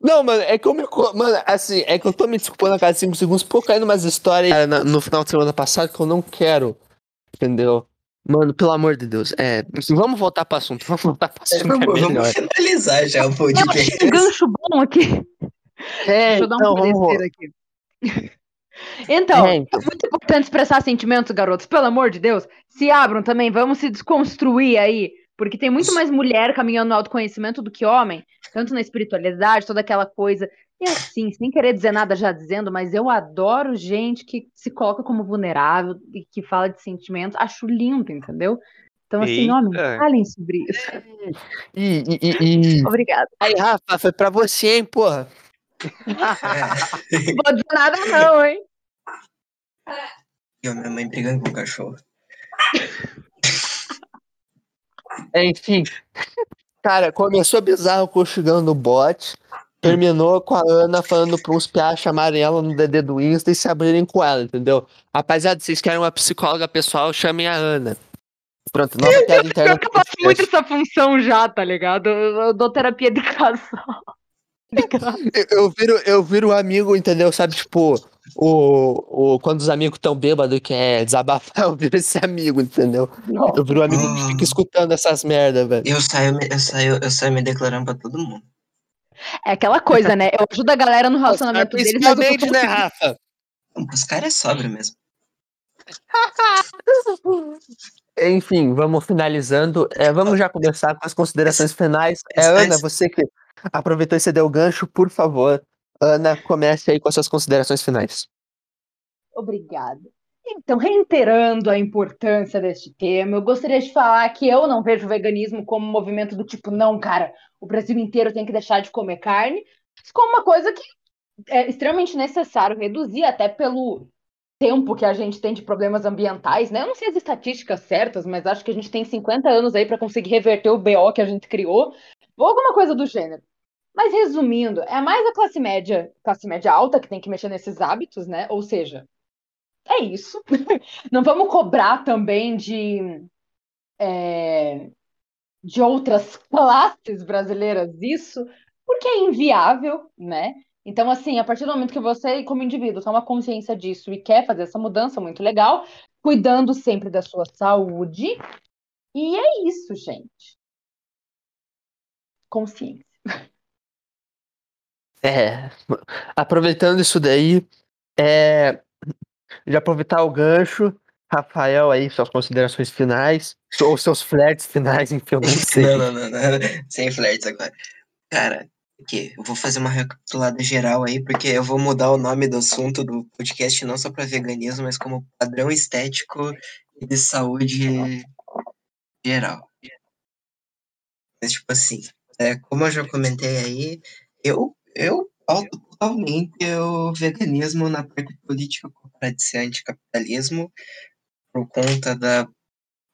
Não, mano, é que eu me. Mano, assim, é que eu tô me desculpando a cada 5 segundos por cair numas histórias no final de semana passado que eu não quero. Entendeu? Mano, pelo amor de Deus. É, vamos voltar pro assunto. Vamos voltar pro assunto é Vamos, melhor. vamos finalizar já o Eu achei podcast. um gancho bom aqui. É, Deixa eu dar um então, vamos. parecer aqui. Então, É, é então. muito importante expressar sentimentos, garotos. Pelo amor de Deus, se abram também, vamos se desconstruir aí. Porque tem muito mais mulher caminhando no autoconhecimento do que homem, tanto na espiritualidade, toda aquela coisa. E assim, sem querer dizer nada já dizendo, mas eu adoro gente que se coloca como vulnerável e que fala de sentimentos. Acho lindo, entendeu? Então, assim, Eita. homens, falem sobre isso. E, e, e, e... Obrigada. Aí, Rafa, foi pra você, hein, porra. Não vou dizer nada, não, hein? E a minha mãe brigando com o cachorro. É, enfim. Cara, começou bizarro com o Chigão no bot. Terminou com a Ana falando pra uns piá chamarem ela no DD do Insta e se abrirem com ela, entendeu? Rapaziada, vocês querem uma psicóloga pessoal, chamem a Ana. Pronto, nova piada interna. Eu faço muito essa função já, tá ligado? Eu, eu dou terapia de casal. De. Eu, eu viro, eu viro um amigo, entendeu? Sabe, tipo, o, o, quando os amigos tão bêbados e quer desabafar, eu viro esse amigo, entendeu? Eu viro um amigo que fica escutando essas merda, velho. Eu saio, eu saio, eu saio me declarando pra todo mundo. É aquela coisa, né? Eu ajudo a galera no relacionamento deles, mas eu tô Principalmente, né, Rafa? Os caras é sóbrio mesmo. Enfim, vamos finalizando. É, vamos já começar com as considerações finais. É, Ana, você que aproveitou e cedeu o gancho, por favor. Ana, comece aí com as suas considerações finais. Obrigada. Então, reiterando a importância deste tema, eu gostaria de falar que eu não vejo o veganismo como um movimento do tipo, não, cara, o Brasil inteiro tem que deixar de comer carne, mas como uma coisa que é extremamente necessário reduzir, até pelo tempo que a gente tem de problemas ambientais, né? Eu não sei as estatísticas certas, mas acho que a gente tem 50 anos aí para conseguir reverter o BO que a gente criou, ou alguma coisa do gênero. Mas resumindo, é mais a classe média, classe média alta que tem que mexer nesses hábitos, né? Ou seja, é isso. Não vamos cobrar também de, é, de outras classes brasileiras isso, porque é inviável, né? Então, assim, a partir do momento que você, como indivíduo, toma consciência disso e quer fazer essa mudança, muito legal, cuidando sempre da sua saúde. E é isso, gente. Consciência. É, aproveitando isso daí, é, já aproveitar o gancho, Rafael aí, suas considerações finais, ou seus flertes finais, enfim, eu não sei. Não, não, não. Sem flertes agora. Cara, aqui, eu vou fazer uma recapitulada geral aí, porque eu vou mudar o nome do assunto do podcast não só para veganismo, mas como padrão estético e de saúde geral. Mas, tipo assim, é, como eu já comentei aí, eu, eu pauto totalmente o veganismo na parte política para ser anticapitalismo por conta da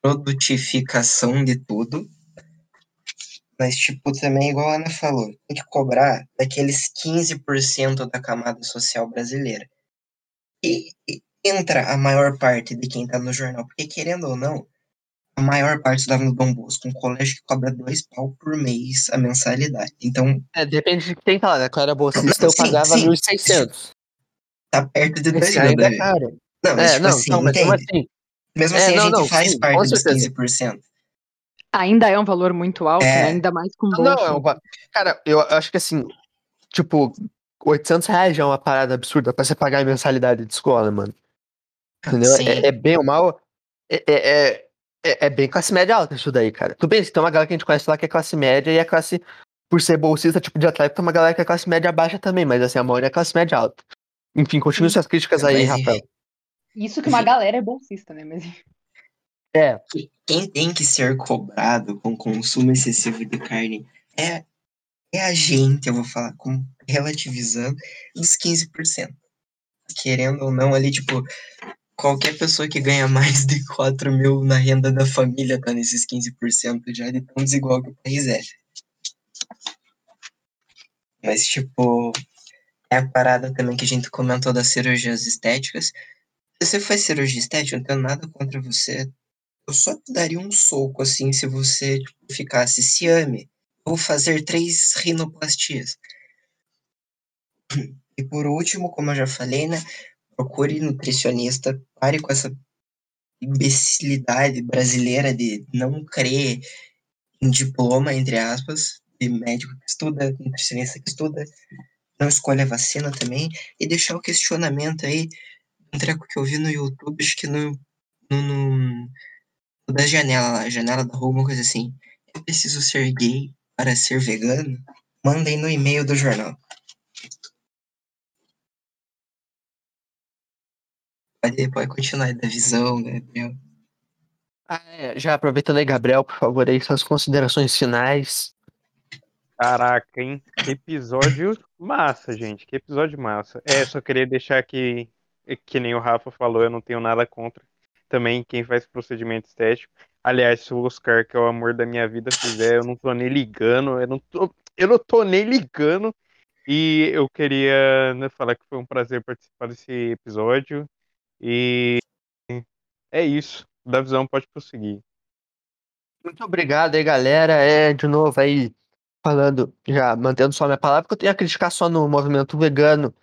produtificação de tudo. Mas, tipo, também, igual a Ana falou, tem que cobrar daqueles 15% da camada social brasileira. E, e entra a maior parte de quem tá no jornal, porque querendo ou não, a maior parte estudava no Dom Bosco, um colégio que cobra dois pau por mês a mensalidade. Então, É, depende de quem tá lá, né? Era bolsista, eu Sim, pagava sim. 1.600. tá perto de dois Esse mil, ainda é Davi. caro. Não, mas É, tipo não, assim, não, mas como assim? Mesmo É, assim, não, a gente não, faz sim, parte dos certeza. 15%. Ainda é um valor muito alto, É. né? Ainda mais com Não, bolsa. é um. Cara, eu acho que assim, tipo, 800 reais já é uma parada absurda pra você pagar a mensalidade de escola, mano. Entendeu? É, é bem ou mal. É, é, é, é- é bem classe média alta isso daí, cara. Tudo bem, tem uma galera que a gente conhece lá que é classe média e a classe. Por ser bolsista, tipo de atleta, tem uma galera que é classe média baixa também, mas assim, a maioria é classe média alta. Enfim, continue suas críticas aí, Mas, Rafael. Isso que uma galera é bolsista, né? Mas É, que- quem tem que ser cobrado com consumo excessivo de carne é, é a gente, eu vou falar, com, relativizando, dos 15%. Querendo ou não, ali, tipo, qualquer pessoa que ganha mais de 4 mil na renda da família tá nesses 15% já de tão desigual que o país é. Mas, tipo, é a parada também que a gente comentou das cirurgias estéticas. Se você faz cirurgia estética, eu não tenho nada contra você. Eu só te daria um soco, assim, se você tipo, ficasse, se ame. Vou fazer três rinoplastias. E por último, como eu já falei, né? Procure nutricionista, pare com essa imbecilidade brasileira de não crer em diploma, entre aspas, de médico que estuda, nutricionista que estuda, não escolha vacina também, e deixar o questionamento aí, um treco que eu vi no YouTube, acho que no, no, no da janela lá, janela da rua, uma coisa assim. Eu preciso ser gay para ser vegano? Mandem no e-mail do jornal. Pode, pode continuar aí da visão, Gabriel. Ah, é, já aproveitando aí, Gabriel, por favor, aí suas considerações finais. Caraca, hein? Que episódio massa, gente. Que episódio massa. É, só queria deixar aqui, que nem o Rafa falou, eu não tenho nada contra também quem faz procedimento estético. Aliás, se o Oscar, que é o amor da minha vida, fizer, eu não tô nem ligando, eu não tô, eu não tô nem ligando. E eu queria né, falar que foi um prazer participar desse episódio. E é isso. Da visão pode prosseguir. Muito obrigado aí, galera. É, de novo aí, falando, já mantendo só minha palavra, que eu tenho a criticar só no movimento vegano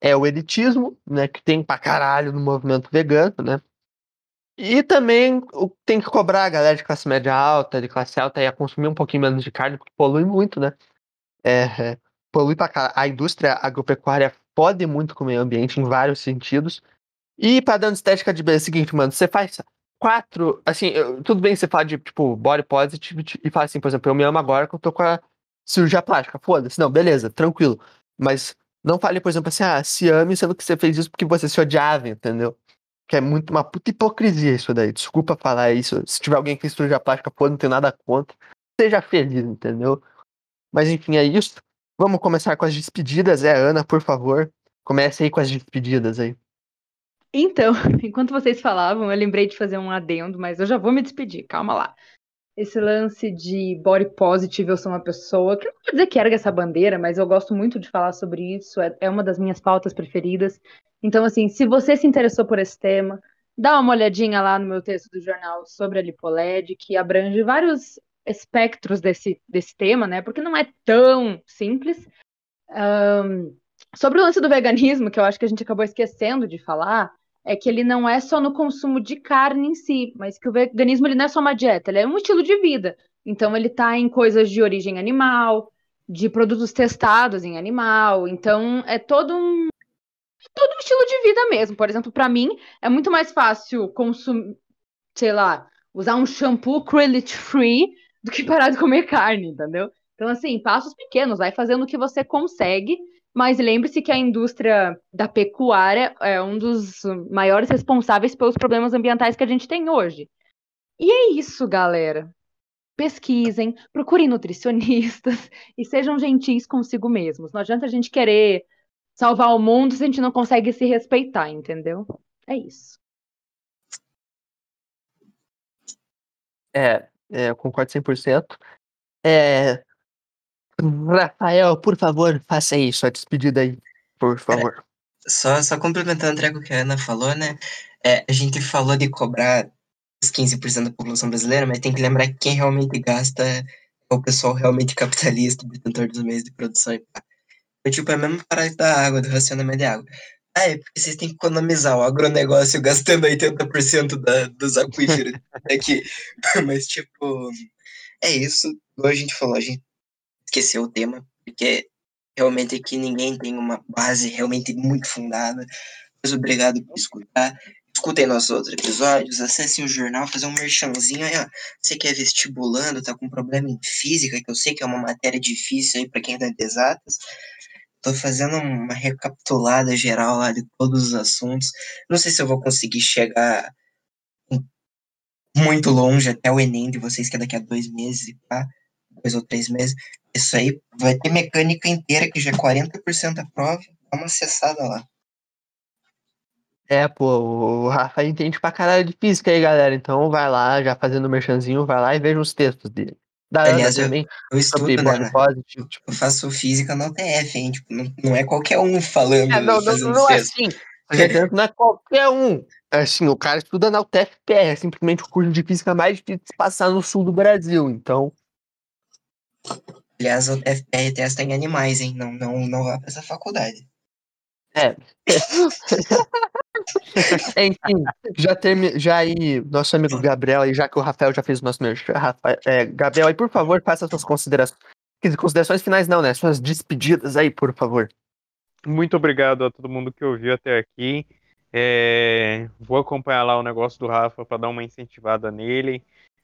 é o elitismo, né, que tem pra caralho no movimento vegano, né? E também tem que cobrar a galera de classe média alta, de classe alta, aí a consumir um pouquinho menos de carne, porque polui muito, né? É, é, polui pra caralho. A indústria agropecuária pode muito com o meio ambiente em vários sentidos. E padrão de estética de beleza é o seguinte, mano, você faz quatro, assim, eu- tudo bem você falar de, tipo, body positive e fala assim, por exemplo, eu me amo agora que eu tô com a cirurgia plástica, foda-se, não, beleza, tranquilo. Mas não fale, por exemplo, assim, ah, se ame sendo que você fez isso porque você se odiava, entendeu? Que é muito uma puta hipocrisia isso daí. Desculpa falar isso. Se tiver alguém que fez cirurgia plástica, pô, não tem nada contra. Seja feliz, entendeu? Mas enfim, é isso. Vamos começar com as despedidas. É, Ana, por favor. Comece aí com as despedidas aí. Então, enquanto vocês falavam, eu lembrei de fazer um adendo, mas eu já vou me despedir, calma lá. Esse lance de body positive, eu sou uma pessoa que não vou dizer que erga essa bandeira, mas eu gosto muito de falar sobre isso, é, é uma das minhas pautas preferidas. Então, assim, se você se interessou por esse tema, dá uma olhadinha lá no meu texto do jornal sobre a lipoled, que abrange vários espectros desse, desse tema, né? Porque não é tão simples. Ahn, sobre o lance do veganismo, que eu acho que a gente acabou esquecendo de falar, é que ele não é só no consumo de carne em si, mas que o veganismo ele não é só uma dieta, ele é um estilo de vida. Então ele tá em coisas de origem animal, de produtos testados em animal, então é todo um todo um estilo de vida mesmo. Por exemplo, para mim é muito mais fácil consumir, sei lá, usar um shampoo cruelty free do que parar de comer carne, entendeu? Então assim, passos pequenos, vai fazendo o que você consegue mas lembre-se que a indústria da pecuária é um dos maiores responsáveis pelos problemas ambientais que a gente tem hoje. E é isso, galera. Pesquisem, procurem nutricionistas e sejam gentis consigo mesmos. Não adianta a gente querer salvar o mundo se a gente não consegue se respeitar, entendeu? É isso. É, é eu concordo 100%. É, Rafael, por favor, faça aí sua despedida aí, por favor. Só, só complementando o treco que a Ana falou, né? É, a gente falou de cobrar os 15% da população brasileira, mas tem que lembrar que quem realmente gasta é o pessoal realmente capitalista, detentor dos meios de produção e pá. É tipo, é a mesma parada da água, do racionamento de água. Ah, é porque vocês têm que economizar o agronegócio gastando 80% da, dos aquíferos aqui. Mas, tipo, é isso. Igual a gente falou, a gente esqueceu o tema, porque realmente aqui ninguém tem uma base realmente muito fundada. Mas obrigado por escutar. Escutem nossos outros episódios, acessem o jornal, fazer um merchanzinho aí, ó. Você que é vestibulando, tá com problema em física, que eu sei que é uma matéria difícil aí para quem é de exatas. Tô fazendo uma recapitulada geral lá de todos os assuntos. Não sei se eu vou conseguir chegar muito longe até o Enem de vocês, que é daqui a dois meses, tá? Dois ou três meses. Isso aí vai ter mecânica inteira, que já é 40% da prova. Dá uma acessada lá. É, pô, o Rafa entende pra caralho de física aí, galera. Então vai lá, já fazendo o merchanzinho, vai lá e veja os textos dele. Da Aliás, Ana eu- também, Eu estudo, sobre né? positive. Tipo, Eu faço física na UTF, hein? Tipo, não, não é qualquer um falando, É, não, não, não é assim. Não é qualquer um. É Assim, o cara estuda na UTFPR, é simplesmente o curso de física mais difícil de se passar no sul do Brasil. Então, Aliás, a UTFPR testa em animais, hein? Não, não, não vá pra essa faculdade. é. Enfim, já termi... já aí, nosso amigo Gabriel, aí, já que o Rafael já fez o nosso merchan, Rafa... é, Gabriel, aí, por favor, faça suas considerações. Considerações finais não, né? Suas despedidas aí, por favor. Muito obrigado a todo mundo que ouviu até aqui. É, vou acompanhar lá o negócio do Rafa para dar uma incentivada nele.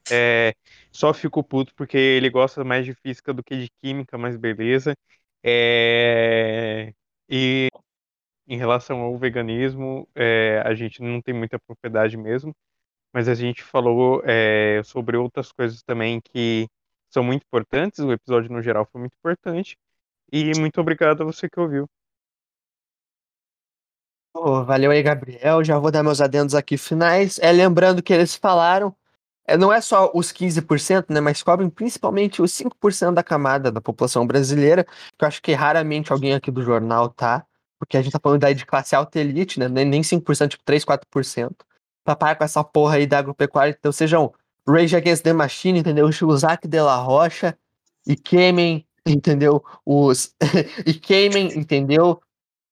É, só fico puto porque ele gosta mais de física do que de química, mas beleza. É, e em relação ao veganismo, é, a gente não tem muita propriedade mesmo, mas a gente falou é, sobre outras coisas também que são muito importantes. O episódio no geral foi muito importante. E muito obrigado a você que ouviu. Pô, valeu aí, Gabriel. Já vou dar meus adendos aqui finais. É, lembrando que eles falaram, é, não é só os 15%, né, mas cobrem principalmente os 5% da camada da população brasileira, que eu acho que raramente alguém aqui do jornal tá, porque a gente tá falando daí de classe alta elite, né, nem nem 5%, tipo 3, 4%, pra parar com essa porra aí da agropecuária. Então sejam Rage Against the Machine, entendeu? Chuzak de la Rocha, e queimem, entendeu? Os... e queimem, entendeu?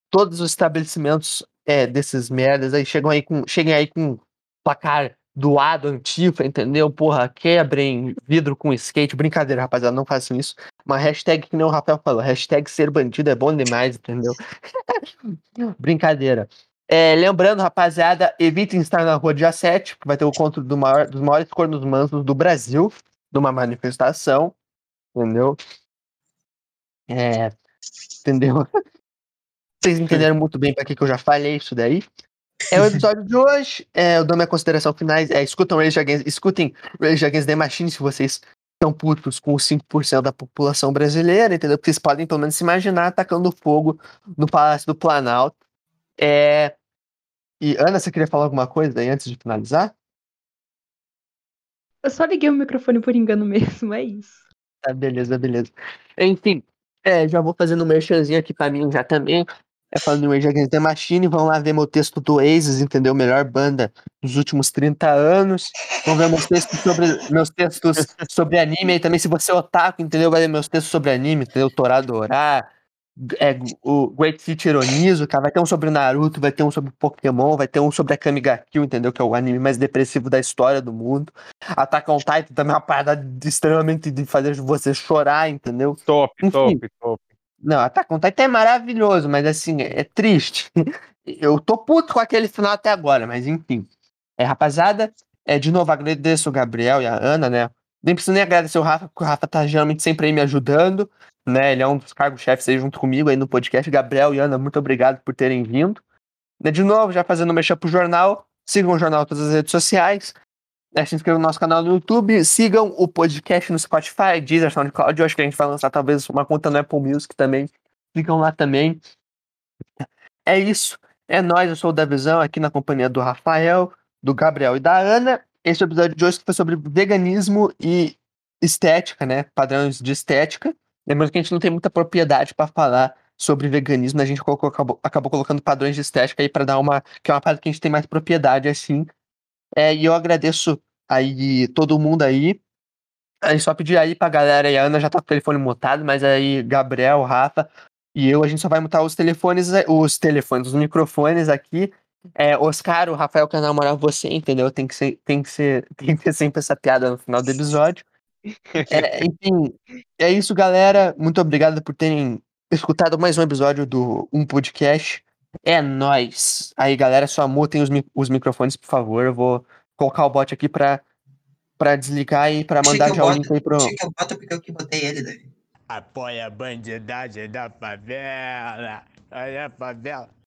Todos os estabelecimentos é, desses merdas aí chegam aí com, cheguem aí com placar doado, antifa, entendeu? Porra, quebrem vidro com skate. Brincadeira, rapaziada, não façam isso. Uma hashtag que nem o Rafael falou, hashtag ser bandido é bom demais, entendeu? Brincadeira. É, lembrando, rapaziada, evitem estar na rua dia 7, que vai ter o encontro do maior, dos maiores cornos mansos do Brasil, numa manifestação, entendeu? É, entendeu? Vocês entenderam muito bem para que, que eu já falei isso daí. É o episódio de hoje. É, eu dou minha consideração finais. É, escutam Rage Against, escutem Rage Against the Machine se vocês estão putos com os 5% da população brasileira, entendeu? Porque vocês podem pelo menos se imaginar atacando fogo no Palácio do Planalto. É... E Ana, você queria falar alguma coisa aí antes de finalizar? Eu só liguei o microfone por engano mesmo, é isso. Tá, beleza, beleza. Enfim, é, já vou fazendo um merchanzinho aqui pra mim já também. É falando em Rage Against the Machine, vão lá ver meu texto do Oasis, entendeu? Melhor banda dos últimos 30 anos. Vão ver meus textos sobre, meus textos sobre anime aí também. Se você é otaku, entendeu? Vai ver meus textos sobre anime, entendeu? Toradora, é, o Great City Ironizo, cara. Vai ter um sobre Naruto, vai ter um sobre Pokémon, vai ter um sobre a Kamiga Kill, entendeu? Que é o anime mais depressivo da história do mundo. Attack on Titan também é uma parada extremamente de fazer você chorar, entendeu? Top, Enfim. top, top. Não, Attack on Titan é maravilhoso, mas assim, é triste. Eu tô puto com aquele final até agora, mas enfim. É, rapaziada, é, de novo agradeço o Gabriel e a Ana, né? Nem preciso nem agradecer o Rafa, porque o Rafa tá geralmente sempre aí me ajudando, né? Ele é um dos cargos-chefes aí junto comigo aí no podcast. Gabriel e Ana, muito obrigado por terem vindo. Né, De novo, já fazendo mexer pro jornal, sigam o jornal todas as redes sociais. Né, se inscrevam no nosso canal no YouTube, sigam o podcast no Spotify, Deezer, SoundCloud. Eu acho que a gente vai lançar talvez uma conta no Apple Music também. Sigam lá também. É isso. É nóis, eu sou o Davizão aqui na companhia do Rafael, do Gabriel e da Ana. Esse é episódio de hoje foi sobre veganismo e estética, né? Padrões de estética. Lembrando que a gente não tem muita propriedade para falar sobre veganismo, a gente colocou- acabou, acabou colocando padrões de estética aí para dar uma. que é uma parada que a gente tem mais propriedade, assim. É, e eu agradeço aí todo mundo aí. Aí só pedir aí pra galera a Ana já tá com o telefone mutado, mas aí, Gabriel, Rafa, e eu, a gente só vai mutar os telefones, os telefones, os microfones aqui. É, Oscar, o Rafael quer namorar você, entendeu? Tem que, ser, tem, que ser, tem que ter sempre essa piada no final do episódio. É, enfim, é isso, galera. Muito obrigado por terem escutado mais um episódio do Um Podcast. É nóis. Aí, galera, só mutem os, os microfones, por favor. Eu vou colocar o bot aqui pra, pra desligar e pra mandar já o link aí pro. Eu boto porque eu que botei ele, Davi. Apoia a bandidagem da favela. Olha a favela.